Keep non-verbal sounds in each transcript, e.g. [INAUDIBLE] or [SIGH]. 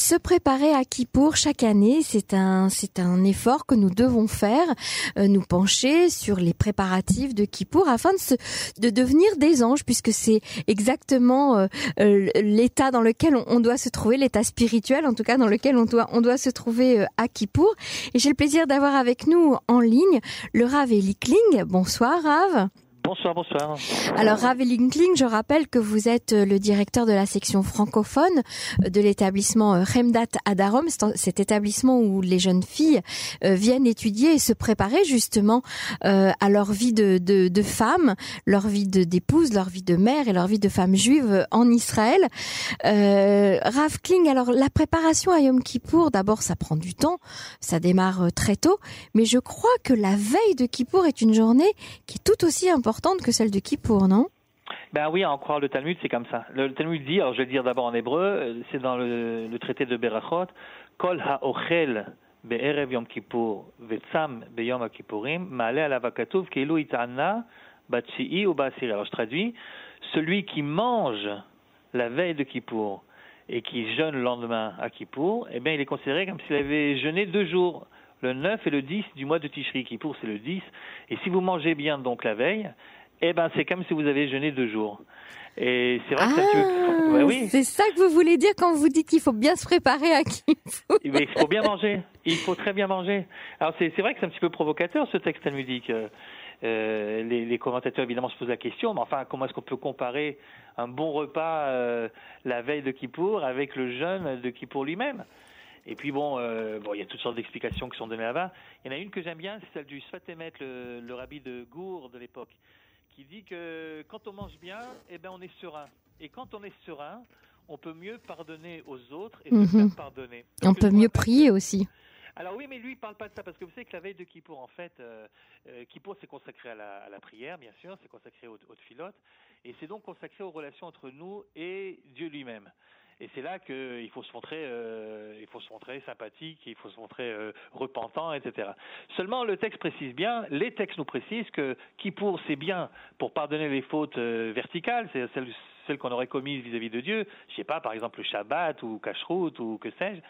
Se préparer à Kippour chaque année, c'est un c'est un effort que nous devons faire, euh, nous pencher sur les préparatifs de Kippour afin de, de devenir des anges, puisque c'est exactement euh, euh, l'état dans lequel on, doit se trouver, l'état spirituel en tout cas dans lequel on doit on doit se trouver à Kippour. Et j'ai le plaisir d'avoir avec nous en ligne le Rav Eli Kling. Bonsoir Rav. Bonsoir, bonsoir. Alors, Ravi Linkling, je rappelle que vous êtes euh, le directeur de la section francophone euh, de l'établissement euh, Remdat Adarom, cet établissement où les jeunes filles viennent étudier et se préparer justement à leur vie de, femme, leur vie d'épouse, leur vie de mère et leur vie de femme juive en Israël. Euh, Rav Kling, alors la préparation à Yom Kippour, d'abord ça prend du temps, ça démarre très tôt, mais je crois que la veille de Kippour est une journée qui est tout aussi importante que celle de Kippour, non? Ben oui, en croire le Talmud, c'est comme ça. Le, Talmud dit, alors je vais le dire d'abord en hébreu, euh, c'est dans le, traité de Berachot, Kol ha'ochel be'erev yom kippur ve'tzam be'yom ha'kippurim ma'ale alav katuv keilu ita'ana batchi'i ou ba'asiri. Alors je traduis, celui qui mange la veille de Kippour et qui jeûne le lendemain à Kippour, eh bien il est considéré comme s'il avait jeûné deux jours le 9 et le 10 du mois de Tishri, qui pour c'est le 10. Et si vous mangez bien donc la veille, eh ben c'est comme si vous avez jeûné deux jours. Et c'est vrai que ça ah, [LAUGHS] bah oui. C'est ça que vous voulez dire quand vous dites qu'il faut bien se préparer à qui eh ben, Il faut bien manger. Il faut très bien manger. Alors c'est vrai que c'est un petit peu provocateur ce texte talmudique. Euh, les, les, commentateurs évidemment se posent la question, mais enfin comment est-ce qu'on peut comparer un bon repas euh, la veille de Kippour avec le jeûne de Kippour lui-même? Et puis bon, euh, bon, il y a toutes sortes d'explications qui sont données là-bas. Il y en a une que j'aime bien, c'est celle du Sfatemet, le, le rabbi de Gour de l'époque, qui dit que quand on mange bien, eh ben on est serein. Et quand on est serein, on peut mieux pardonner aux autres et se faire mhm. pardonner. on peut mieux prier aussi. Alors oui, mais lui, il parle pas de ça, parce que vous savez que la veille de Kippour, en fait, euh, euh Kippour, c'est consacré à la, à la, prière, bien sûr, c'est consacré aux, aux filotes, et c'est donc consacré aux relations entre nous et Dieu lui-même. Et c'est là qu'il faut se montrer, euh, faut se montrer sympathique, il faut se montrer euh, repentant, etc. Seulement, le texte précise bien, les textes nous précisent que qui pour c'est bien pour pardonner les fautes euh, verticales, c'est celles, celles qu'on aurait commises vis-à-vis de Dieu, je sais pas, par exemple le Shabbat ou Kashrut ou que sais-je,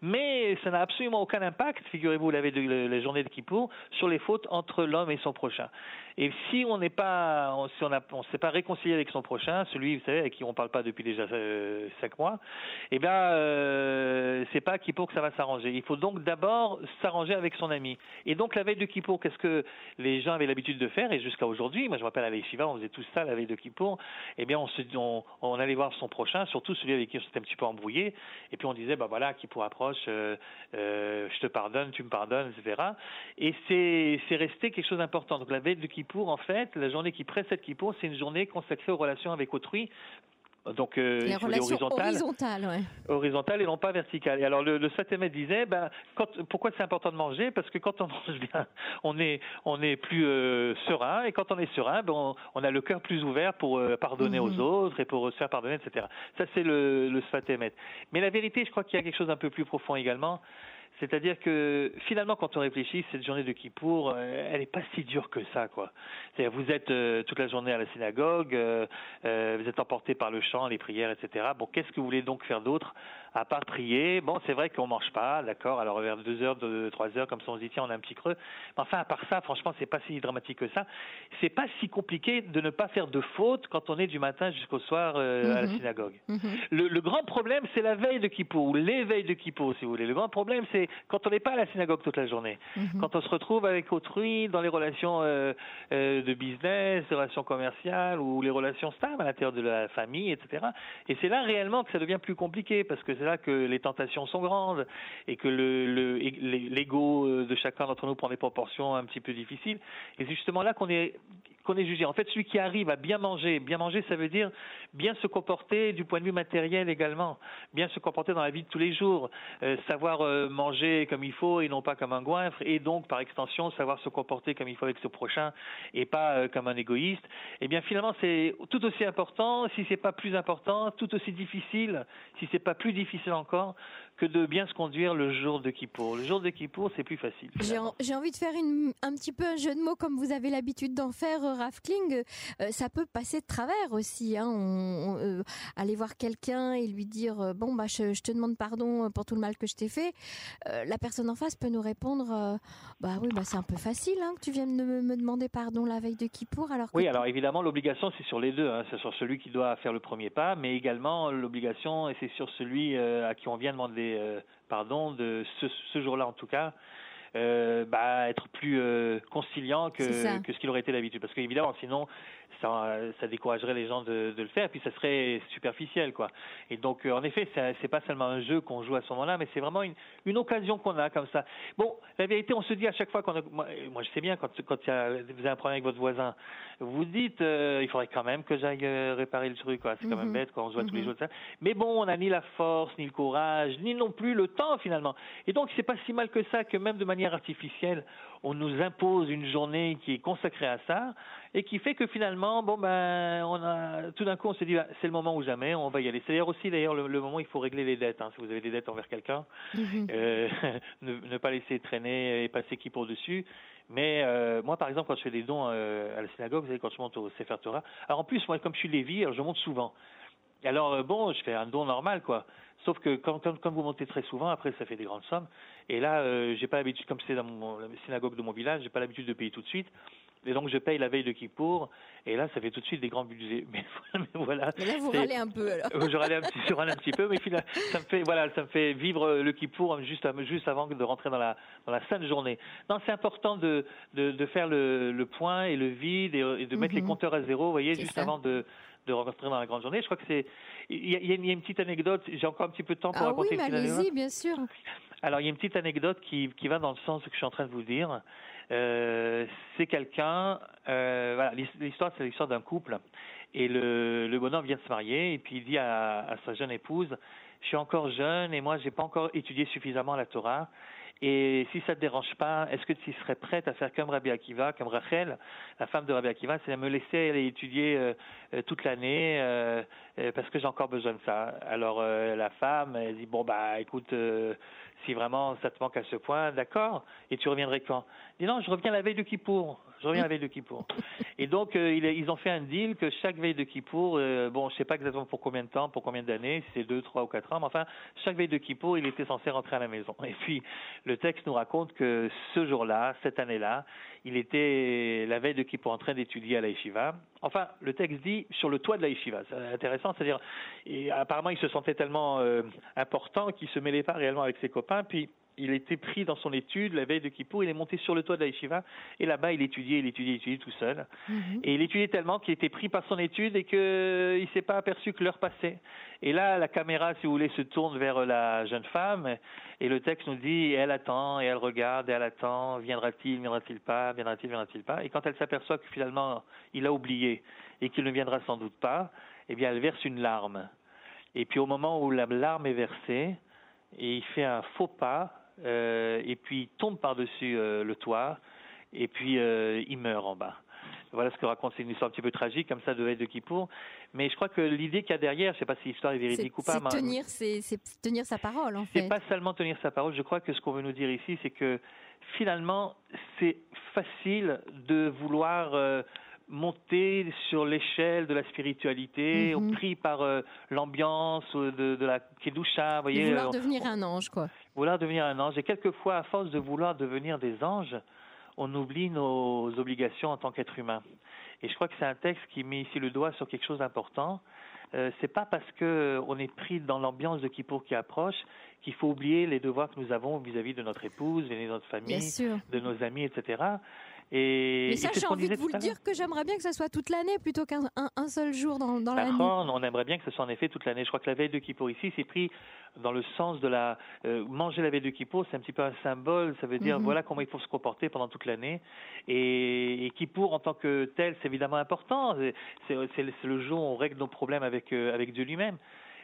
mais ça n'a absolument aucun impact, figurez-vous, la, la journée de Kippour, sur les fautes entre l'homme et son prochain. Et si on n'est pas, si on ne s'est pas réconcilié avec son prochain, celui, vous savez, avec qui on ne parle pas depuis déjà euh, cinq mois, eh bien, euh, c'est pas Kippour que ça va s'arranger. Il faut donc d'abord s'arranger avec son ami. Et donc la veille de Kippour, qu'est-ce que les gens avaient l'habitude de faire? Et jusqu'à aujourd'hui, moi je me rappelle à l'Eshiva, on faisait tout ça la veille de Kippour. Eh bien, on, se, on, on, allait voir son prochain, surtout celui avec qui on s'était un petit peu embrouillé. Et puis on disait, bah voilà, Kippour approche, euh, euh, je te pardonne, tu me pardonnes, etc. Et c'est resté quelque chose d'important. Donc la veille de Kippour pour en fait, la journée qui précède Kippour, c'est une journée consacrée aux relations avec autrui. Donc, euh, Les relations horizontales, ouais. horizontales et non pas verticales. Et alors, le, le disait, ben, quand, pourquoi c'est important de manger? Parce que quand on [LAUGHS] mange bien, on est, on est plus euh, serein, et quand on est serein, ben, on, a le cœur plus ouvert pour euh, pardonner aux mhm. autres et pour se faire pardonner, etc. Ça, c'est le, le Mais la vérité, je crois qu'il y a quelque chose d'un peu plus profond également. C'est-à-dire que finalement, quand on réfléchit, cette journée de Kippour, euh, elle n'est pas si dure que ça, quoi. C'est-à-dire, vous êtes euh, toute la journée à la synagogue, euh, vous êtes emporté par le chant, les prières, etc. Bon, qu'est-ce que vous voulez donc faire d'autre à part prier Bon, c'est vrai qu'on mange pas, d'accord. Alors vers deux heures, deux, trois heures, comme ça, on se dit tiens, on a un petit creux. Mais enfin, à part ça, franchement, c'est pas si dramatique que ça. C'est pas si compliqué de ne pas faire de fautes quand on est du matin jusqu'au soir à la mhm. synagogue. Mhm. le, le, grand problème, c'est la veille de Kippour ou l'éveil de Kippour, si vous voulez. Le grand problème, c'est quand on n'est pas à la synagogue toute la journée, mhm. quand on se retrouve avec autrui dans les relations euh, euh, de business, les relations commerciales ou les relations stables à l'intérieur de la famille, etc. Et c'est là réellement que ça devient plus compliqué parce que c'est là que les tentations sont grandes et que le, de chacun d'entre nous prend des proportions un petit peu difficiles. Et c'est justement là qu'on est qu'on est jugé. En fait, celui qui arrive à bien manger, bien manger, ça veut dire bien se comporter du point de vue matériel également, bien se comporter dans la vie de tous les jours, euh, savoir euh, manger comme il faut et non pas comme un goinfre, et donc par extension savoir se comporter comme il faut avec ce prochain et pas euh, comme un égoïste. Eh bien, finalement, c'est tout aussi important, si c'est pas plus important, tout aussi difficile, si c'est pas plus difficile encore que de bien se conduire le jour de Kippour. Le jour de Kippour, c'est plus facile. J'ai envie de faire une, un petit peu un jeu de mots comme vous avez l'habitude d'en faire, euh, Rafkling. Euh, ça peut passer de travers aussi. Hein. On, aller voir quelqu'un et lui dire bon bah je, te demande pardon pour tout le mal que je t'ai fait. la personne en face peut nous répondre bah oui bah c'est un peu facile hein, que tu viennes me, me, demander pardon la veille de Kippour alors. Oui alors évidemment l'obligation c'est sur les deux. Hein. C'est sur celui qui doit faire le premier pas, mais également l'obligation c'est sur celui à qui on vient demander euh, pardon de ce, ce jour-là en tout cas. Euh, bah, être plus euh, conciliant que, que ce qu'il aurait été d'habitude. Parce qu'évidemment, sinon, ça, ça découragerait les gens de, de, le faire, puis ça serait superficiel, quoi. Et donc, euh, en effet, c'est pas seulement un jeu qu'on joue à ce moment-là, mais c'est vraiment une, une occasion qu'on a comme ça. Bon, la vérité, on se dit à chaque fois qu'on moi, moi, je sais bien quand, quand y a, vous avez un problème avec votre voisin, vous dites, euh, il faudrait quand même que j'aille euh, réparer le truc, quoi. C'est quand même mhm. bête quand on se voit tous les mhm. jours. Ça. Mais bon, on n'a ni la force, ni le courage, ni non plus le temps finalement. Et donc, c'est pas si mal que ça que même de manière artificielle, on nous impose une journée qui est consacrée à ça et qui fait que finalement, bon ben, on a tout d'un coup on s'est dit bah, c'est le moment ou jamais, on va y aller. C'est d'ailleurs aussi d'ailleurs le, moment où il faut régler les dettes. Hein, si vous avez des dettes envers quelqu'un, mhm. euh, [LAUGHS] ne, pas laisser traîner et passer qui pour dessus. Mais euh, moi, par exemple, quand je fais des dons euh, à la synagogue, vous savez, quand je monte au Sefer Torah, alors en plus, moi, comme je suis Lévi, alors je monte souvent. Alors euh, bon, je fais un don normal, quoi. Sauf que quand, quand, vous montez très souvent, après ça fait des grandes sommes. Et là, euh, j'ai pas l'habitude, comme c'est dans mon, la synagogue de mon village, j'ai pas l'habitude de payer tout de suite. Et donc je paye la veille de Kippour, et là ça fait tout de suite des grands budgets. [LAUGHS] Mais, voilà. Mais là vous râlez un peu alors. je râle un petit, je râle un petit peu, mais finalement, ça me fait voilà, ça me fait vivre le Kippour juste, juste avant de rentrer dans la dans la sainte journée. Non, c'est important de, de, de faire le, le point et le vide et, de mettre les mhm. compteurs à zéro, vous voyez, juste avant de de rentrer dans la grande journée. Je crois que c'est il y, a, il y a une petite anecdote. J'ai encore un petit peu de temps pour ah raconter oui, allez-y, bien sûr. Alors il y a une petite anecdote qui qui va dans le sens que je suis en train de vous dire. Euh, c'est quelqu'un, euh, voilà, l'histoire c'est l'histoire d'un couple et le, le bonhomme vient de se marier et puis il dit à, à sa jeune épouse, je suis encore jeune et moi j'ai pas encore étudié suffisamment la Torah et si ça te dérange pas, est-ce que tu serais prête à faire comme Rabbi Akiva, comme Rachel, la femme de Rabbi Akiva, c'est à me laisser aller étudier euh, euh, toute l'année euh, parce que j'ai encore besoin de ça. Alors la femme, elle dit bon bah écoute, si vraiment ça te manque à ce point, d'accord. Et tu reviendrais quand? Dit non, je reviens la veille de Kippour. Je reviens la veille de Kippour. Et donc euh, ils ont fait un deal que chaque veille de Kippour, euh, bon, je sais pas exactement pour combien de temps, pour combien d'années, si c'est deux, trois ou quatre ans, mais enfin chaque veille de Kippour, il était censé rentrer à la maison. Et puis le texte nous raconte que ce jour-là, cette année-là, il était la veille de Kippour en train d'étudier à la yeshiva. Enfin, le texte dit sur le toit de la yeshiva. C'est intéressant, c'est-à-dire, apparemment, il se sentait tellement euh, important qu'il se mêlait pas réellement avec ses copains, puis il était pris dans son étude la veille de Kippour, il est monté sur le toit de la yeshiva et là-bas il étudiait, il étudiait, il étudiait tout seul. Mhm. Et il étudiait tellement qu'il était pris par son étude et qu'il ne s'est pas aperçu que l'heure passait. Et là, la caméra, si vous voulez, se tourne vers la jeune femme et le texte nous dit, elle attend et elle regarde et elle attend, viendra-t-il, viendra-t-il pas, viendra-t-il, viendra-t-il pas? Et quand elle s'aperçoit que finalement il a oublié et qu'il ne viendra sans doute pas, eh bien elle verse une larme. Et puis au moment où la larme est versée, et il fait un faux pas, euh, et puis il tombe par-dessus euh, le toit, et puis euh, il meurt en bas. Voilà ce que raconte, c'est une histoire un petit peu tragique, comme ça, de de Kippour. Mais je crois que l'idée qu'il y a derrière, je ne sais pas si l'histoire est véridique ou pas. C'est tenir, c'est tenir sa parole, en fait. C'est pas seulement tenir sa parole. Je crois que ce qu'on veut nous dire ici, c'est que finalement, c'est facile de vouloir monter sur l'échelle de la spiritualité, mm pris par euh, l'ambiance de, de la kedusha, vous voyez. Vouloir euh, devenir un ange, quoi. Vouloir devenir un ange. Et quelquefois, à force de vouloir devenir des anges, on oublie nos obligations en tant qu'être humain. Et je crois que c'est un texte qui met ici le doigt sur quelque chose d'important. Euh, c'est pas parce que on est pris dans l'ambiance de Kippour qui approche qu'il faut oublier les devoirs que nous avons vis-à-vis de notre épouse, de notre famille, de nos amis, etc. Et, Mais ça, j'ai envie de vous le dire que j'aimerais bien que ça soit toute l'année plutôt qu'un un, seul jour dans, dans l'année. On aimerait bien que ce soit en effet toute l'année. Je crois que la veille de Kippour ici, c'est pris dans le sens de la euh, manger la veille de Kippour, c'est un petit peu un symbole. Ça veut dire mhm. voilà comment il faut se comporter pendant toute l'année. Et, et Kippour en tant que tel, c'est évidemment important. C'est le jour où on règle nos problèmes avec euh, avec Dieu lui-même.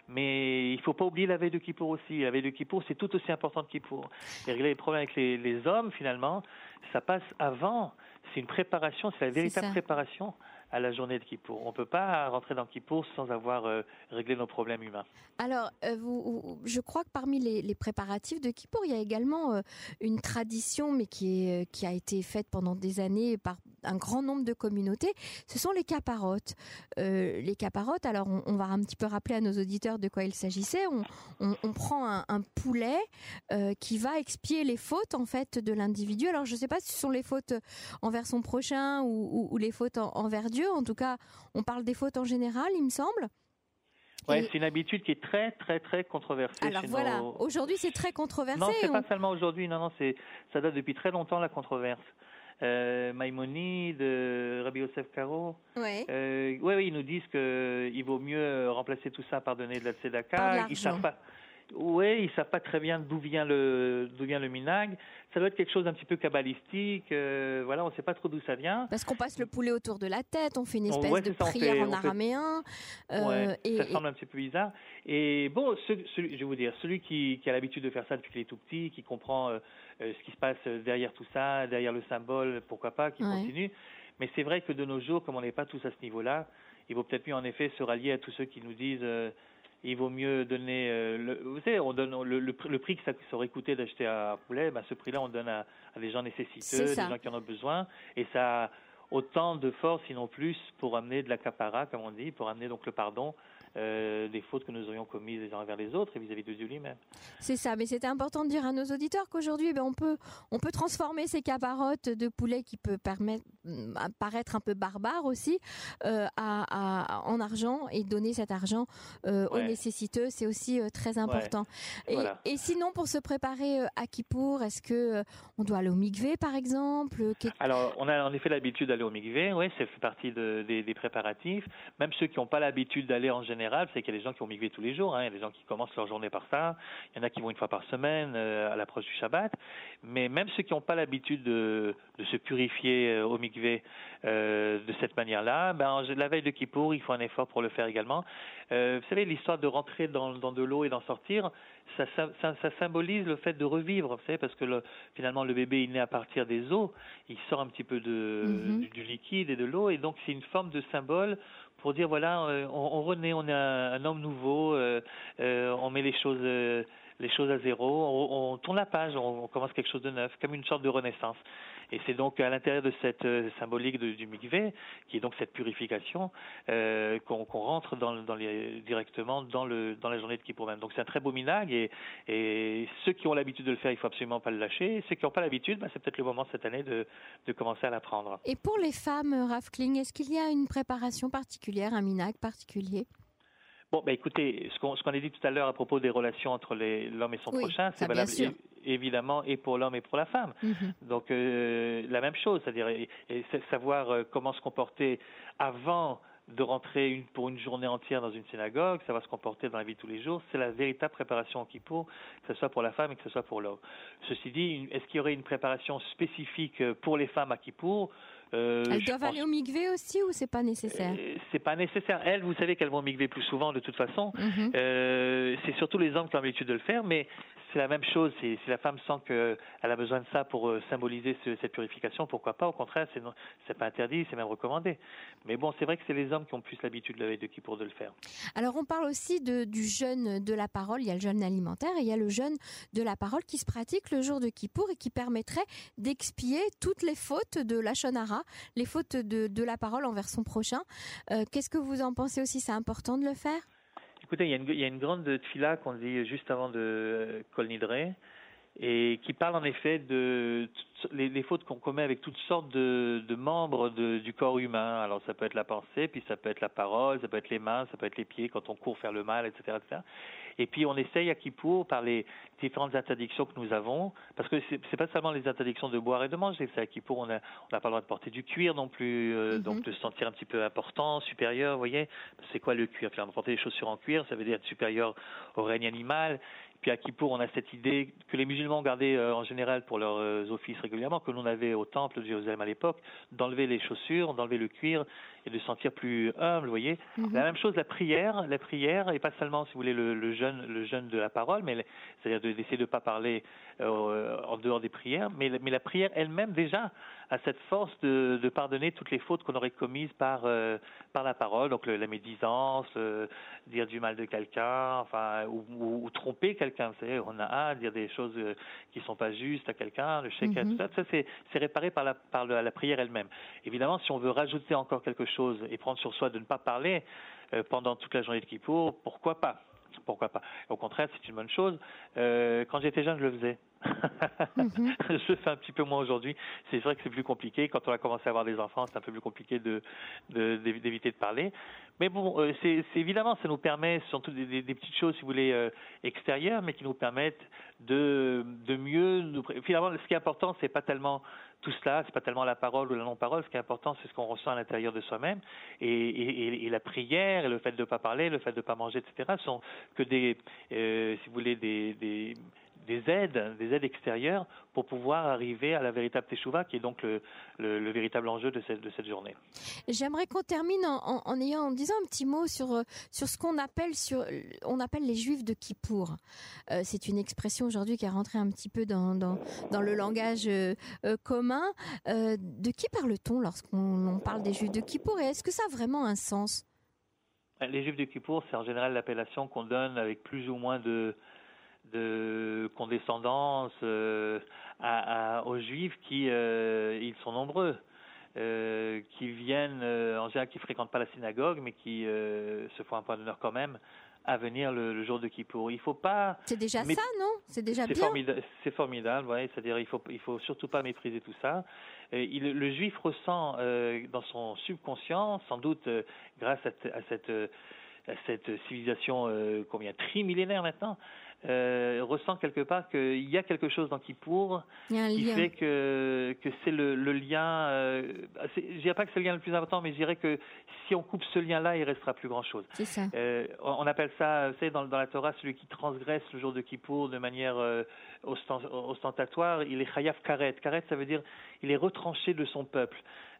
Mais il ne faut pas oublier la veille de Kippour aussi. La veille de Kippour, c'est tout aussi important que Kippour. Et régler les problèmes avec les, les hommes, finalement, ça passe avant. C'est une préparation, c'est la véritable préparation à la journée de Kippour. On ne peut pas rentrer dans Kippour sans avoir euh, réglé nos problèmes humains. Alors, euh, vous, je crois que parmi les, préparatifs de Kippour, il y a également euh, une tradition, mais qui, est, qui a été faite pendant des années par un grand nombre de communautés. Ce sont les caparottes. les caparottes, alors on, va un petit peu rappeler à nos auditeurs de quoi il s'agissait. On, prend un, poulet qui va expier les fautes en fait de l'individu. Alors, je ne sais pas si ce sont les fautes envers son prochain ou, les fautes envers Dieu en tout cas, on parle des fautes en général, il me semble. Ouais, c'est une habitude qui est très très très controversée. Alors voilà, aujourd'hui c'est très controversé. Non, c'est pas seulement aujourd'hui. Non, non, c'est ça date depuis très longtemps la controverse. Euh, Maïmonide, euh, Rabbi Yosef Karo. Ouais. Euh, ouais, oui, ils nous disent qu'il vaut mieux remplacer tout ça par donner de la tzedaka. Ils savent pas. Oui, ils savent pas très bien d'où vient le d'où vient le minag. Ça doit être quelque chose d'un petit peu kabbalistique. Euh, voilà, on ne sait pas trop d'où ça vient. Parce qu'on passe le poulet autour de la tête, on fait une espèce de prière en araméen. Euh, et, ça semble un petit peu bizarre. Et bon, je vais vous dire, celui qui, qui a l'habitude de faire ça depuis qu'il est tout petit, qui comprend euh, euh, ce qui se passe derrière tout ça, derrière le symbole, pourquoi pas, qui continue. Mais c'est vrai que de nos jours, comme on n'est pas tous à ce niveau-là, il vaut peut-être mieux en effet se rallier à tous ceux qui nous disent il vaut mieux donner, euh, le, vous savez, on donne le, le, prix que ça, aurait coûté d'acheter un poulet, ben ce prix-là on donne à, à, des gens nécessiteux, des gens qui en ont besoin, et ça a autant de force, sinon plus, pour amener de la capara, comme on dit, pour amener donc le pardon euh, des fautes que nous aurions commises les uns envers les autres et vis-à-vis de Dieu lui-même. C'est ça, mais c'était important de dire à nos auditeurs qu'aujourd'hui, ben, on peut on peut transformer ces caparottes de poulet qui peut permettre paraître un peu barbare aussi euh, à, en argent et donner cet argent euh, aux nécessiteux, c'est aussi très important. Et, et, sinon, pour se préparer à Kippour, est-ce que on doit aller au mikvé par exemple Alors, on a en effet l'habitude d'aller au mikvé, oui, ça fait partie de, des, des préparatifs. Même ceux qui n'ont pas l'habitude d'aller en général c'est qu'il y a des gens qui ont migré tous les jours. Hein. Il y a des gens qui commencent leur journée par ça. Il y en a qui vont une fois par semaine euh, à l'approche du Shabbat. Mais même ceux qui n'ont pas l'habitude de, se purifier euh, au euh, de cette manière-là, ben, la veille de Kippour, il faut un effort pour le faire également. vous savez, l'histoire de rentrer dans, de l'eau et d'en sortir, ça, symbolise le fait de revivre, vous savez, parce que finalement le bébé il naît à partir des eaux, il sort un petit peu de, mm-hmm. du, liquide et de l'eau, et donc c'est une forme de symbole pour dire voilà, euh, on, renaît, on est un, homme nouveau, euh, euh, on met les choses, les choses à zéro, on, tourne la page, on, commence quelque chose de neuf, comme une sorte de renaissance. Et c'est donc à l'intérieur de cette symbolique du mikvé, qui est donc cette purification, qu'on rentre directement dans, la journée de Kippour même. Donc c'est un très beau minag et, et ceux qui ont l'habitude de le faire, il faut absolument pas le lâcher. Ceux qui n'ont pas l'habitude, bah, c'est peut-être le moment cette année de, de commencer à l'apprendre. Et pour les femmes, Raf Kling, est-ce qu'il y a une préparation particulière un minag particulier? Bon, bah écoutez, ce qu'on a dit tout à l'heure à propos des relations entre l'homme et son prochain, c'est valable évidemment et pour l'homme et pour la femme. Mhm. Donc euh, la même chose, c'est-à-dire savoir euh, comment se comporter avant de rentrer une, pour une journée entière dans une synagogue, ça va se comporter dans la vie de tous les jours. C'est la véritable préparation au Kippour, que ce soit pour la femme et que ce soit pour l'homme. Ceci dit, est-ce qu'il y aurait une préparation spécifique pour les femmes à Kippour? Euh, elles doivent aller au migvé aussi ou c'est pas nécessaire euh, C'est pas nécessaire. Elles, vous savez qu'elles vont au migvé plus souvent de toute façon. Mhm. Euh, c'est surtout les hommes qui ont l'habitude de le faire, mais c'est la même chose. Si, la femme sent qu'elle a besoin de ça pour symboliser cette purification, pourquoi pas? Au contraire, c'est n'est pas interdit, c'est même recommandé. Mais bon, c'est vrai que c'est les hommes qui ont plus l'habitude de de pour de le faire. Alors, on parle aussi de, du jeûne de la parole. Il y a le jeûne alimentaire et il y a le jeûne de la parole qui se pratique le jour de Kippour et qui permettrait d'expier toutes les fautes de la Shonara, les fautes de, la parole envers son prochain. Euh, qu'est-ce que vous en pensez aussi? C'est important de le faire? Écoutez, il y, a une, grande tfila qu'on dit juste avant de Kol Nidre, et qui parle en effet de les, fautes qu'on commet avec toutes sortes de, membres du corps humain. Alors ça peut être la pensée, puis ça peut être la parole, ça peut être les mains, ça peut être les pieds quand on court faire le mal, etc. etc. Et puis on essaye à Kippour, par les différentes interdictions que nous avons, parce que c'est, c'est pas seulement les interdictions de boire et de manger, c'est à Kippour on n'a on a pas le droit de porter du cuir non plus, euh, mm-hmm. donc de se sentir un petit peu important, supérieur, vous voyez. C'est quoi le cuir? Faire porter des chaussures en cuir, ça veut dire être supérieur au règne animal. Puis à Kippour, on a cette idée que les musulmans gardaient euh, en général pour leurs euh, offices régulièrement, que l'on avait au temple de Jérusalem à l'époque, d'enlever les chaussures, d'enlever le cuir et de se sentir plus humble, vous voyez. Mhm. La même chose, la prière, la prière, et pas seulement, si vous voulez, le, jeûne, le jeûne de la parole, mais c'est-à-dire d'essayer de ne pas parler euh, en dehors des prières, mais, mais la prière elle-même déjà a cette force de, de pardonner toutes les fautes qu'on aurait commises par euh, par la parole, donc la médisance, dire du mal de quelqu'un, enfin, ou, ou, tromper quelqu'un. Vous savez, on a à dire des choses euh, qui sont pas justes à quelqu'un, le chèque, mhm. tout ça, ça c'est, réparé par la par la prière elle-même. Évidemment, si on veut rajouter encore quelque et prendre sur soi de ne pas parler euh, pendant toute la journée de Kippour, pourquoi pas? Pourquoi pas? Au contraire, c'est une bonne chose. Euh, quand j'étais jeune, je le faisais. Mhm. [LAUGHS] je fais un petit peu moins aujourd'hui. C'est vrai que c'est plus compliqué. Quand on a commencé à avoir des enfants, c'est un peu plus compliqué d'éviter de, parler. Mais bon, euh, évidemment, ça nous permet, surtout des, petites choses, si vous voulez, euh, extérieures, mais qui nous permettent de, mieux. Finalement, ce qui est important, c'est pas tellement tout cela, c'est pas tellement la parole ou la non-parole. Ce qui est important, c'est ce qu'on ressent à l'intérieur de soi-même. Et, la prière, et le fait de ne pas parler, le fait de ne pas manger, etc., sont que des, euh, si vous voulez, des des aides, des aides extérieures pour pouvoir arriver à la véritable teshuva, qui est donc le, le, véritable enjeu de cette, de cette journée. J'aimerais qu'on termine en, en, ayant, en disant un petit mot sur, sur ce qu'on appelle, sur, on appelle les juifs de Kippour. Euh, c'est une expression aujourd'hui qui est rentrée un petit peu dans, dans, dans le langage euh, euh, commun. de qui parle-t-on lorsqu'on parle des juifs de Kippour et est-ce que ça a vraiment un sens? Les Juifs de Kippour, c'est en général l'appellation qu'on donne avec plus ou moins de, de condescendance euh, à, aux juifs qui euh, ils sont nombreux euh, qui viennent en général qui fréquentent pas la synagogue mais qui se font un point d'honneur quand même à venir le, jour de Kippour. Il faut pas. C'est déjà ça, non? C'est déjà bien. Formidable, c'est formidable, ouais. C'est-à-dire, il faut, il faut surtout pas mépriser tout ça. il, le juif ressent dans son subconscient, sans doute grâce à, à cette à cette civilisation combien trimillénaire maintenant, euh, ressent quelque part qu'il y a quelque chose dans Kippour qui fait que, que c'est le, le, lien. Euh, je dirais pas que c'est le lien le plus important, mais je dirais que si on coupe ce lien-là, il restera plus grand-chose. Euh, on appelle ça, vous savez, dans, dans, la Torah, celui qui transgresse le jour de Kippour de manière euh, ostentatoire, il est chayav karet. Karet, ça veut dire il est retranché de son peuple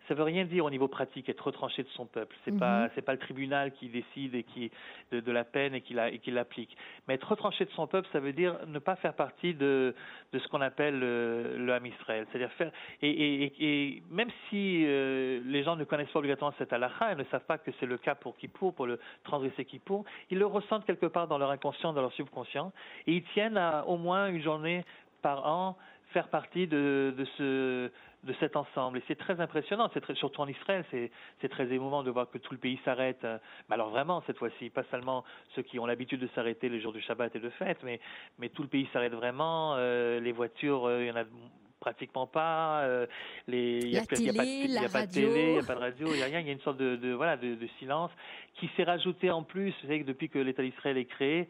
ça veut rien dire au niveau pratique être retranché de son peuple. C'est pas mhm. c'est pas le tribunal qui décide et qui de, de la peine et qui la et qui l'applique. Mais être retranché de son peuple, ça veut dire ne pas faire partie de de ce qu'on appelle le, le Ham Israël. C'est-à-dire faire et, et, et, même si euh, les gens ne connaissent pas obligatoirement cette halakha et ne savent pas que c'est le cas pour Kippour, pour le transgresser Kippour, ils le ressentent quelque part dans leur inconscient, dans leur subconscient, et ils tiennent à au moins une journée par an faire partie de, de ce de cet ensemble. Et c'est très impressionnant, c'est très, surtout en Israël, c'est très émouvant de voir que tout le pays s'arrête. Euh, mais alors vraiment, cette fois-ci, pas seulement ceux qui ont l'habitude de s'arrêter les jours du Shabbat et de fête, mais, mais tout le pays s'arrête vraiment. Euh, les voitures, euh, il y en a pratiquement pas. les, il n'y a, a, pas de télé, il n'y a pas de radio, il n'y a rien. Il y a une sorte de, de voilà de, de silence qui s'est rajouté en plus. Vous savez que depuis que l'État d'Israël est créé,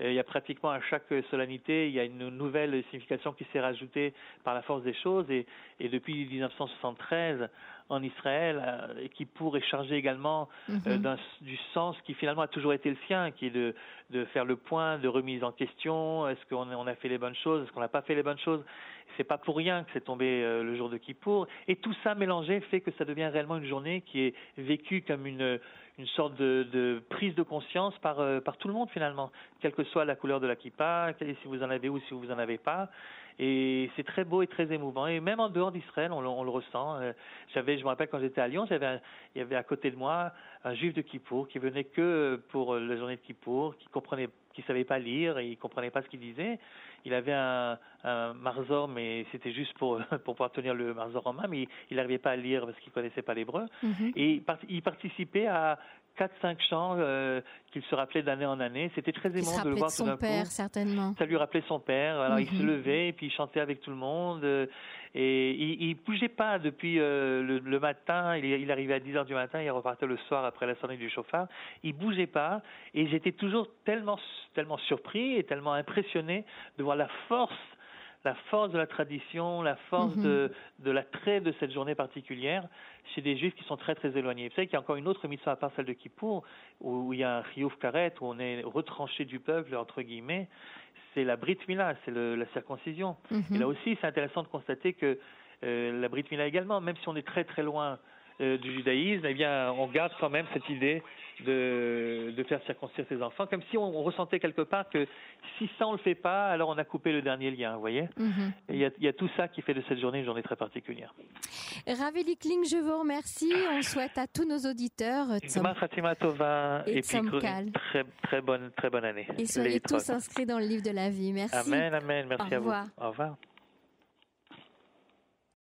il y a pratiquement à chaque solennité, il y a une nouvelle signification qui s'est rajoutée par la force des choses. Et, et depuis 1973, en Israël, euh, qui pourrait charger également euh, mhm. du sens qui finalement a toujours été le sien, qui est de, de faire le point, de remise en question. Est-ce qu'on on a fait les bonnes choses Est-ce qu'on n'a pas fait les bonnes choses C'est pas pour rien que c'est tombé euh, le jour de Kippour. Et tout ça mélangé fait que ça devient réellement une journée qui est vécue comme une une sorte de, de, prise de conscience par, euh, par tout le monde finalement, quelle que soit la couleur de la kippa, si vous en avez ou si vous en avez pas. Et c'est très beau et très émouvant. Et même en dehors d'Israël, on, le ressent. Euh, j'avais, je me rappelle quand j'étais à Lyon, j'avais, il y avait à côté de moi un juif de Kippour qui venait que pour la journée de Kippour, qui comprenait, qui savait pas lire et il comprenait pas ce qu'il disait. Il avait un, un marzor, mais c'était juste pour [LAUGHS] pour pouvoir tenir le marzor en main, mais il n'arrivait pas à lire parce qu'il connaissait pas l'hébreu. Mm-hmm. Et il participait à quatre, cinq chants euh, qu'il se rappelait d'année en année. C'était très émouvant de le voir tout d'un coup. son père, certainement. Ça lui rappelait son père. Alors il se mhm. levait et puis il chantait avec tout le monde. Euh, et il, il bougeait pas depuis euh, le, matin. Il, il, arrivait à 10 heures du matin, il repartait le soir après la sonnerie du chauffard. Il bougeait pas. Et j'étais toujours tellement, tellement surpris et tellement impressionné de voir la force la force de la tradition, la force mhm. de, de l'attrait de cette journée particulière chez des juifs qui sont très très éloignés. Vous savez qu'il y a encore une autre mitzvah à part celle de Kippour, où, il y a un chiyuv karet, où on est retranché du peuple, entre guillemets, c'est la brit mila, c'est la circoncision. Mhm. Et là aussi, c'est intéressant de constater que euh, la brit mila également, même si on est très très loin du judaïsme, eh bien, on garde quand même cette idée de, de faire circoncire ses enfants, comme si on, ressentait quelque part que si ça on le fait pas, alors on a coupé le dernier lien, vous voyez mhm. il y, a, y, a, tout ça qui fait de cette journée une journée très particulière. Ravi Kling, je vous remercie. On souhaite à tous nos auditeurs et, et puis très, très bonne très bonne année. Et soyez tous inscrits dans le livre de la vie. Merci. Amen, amen. Merci à vous. Au revoir.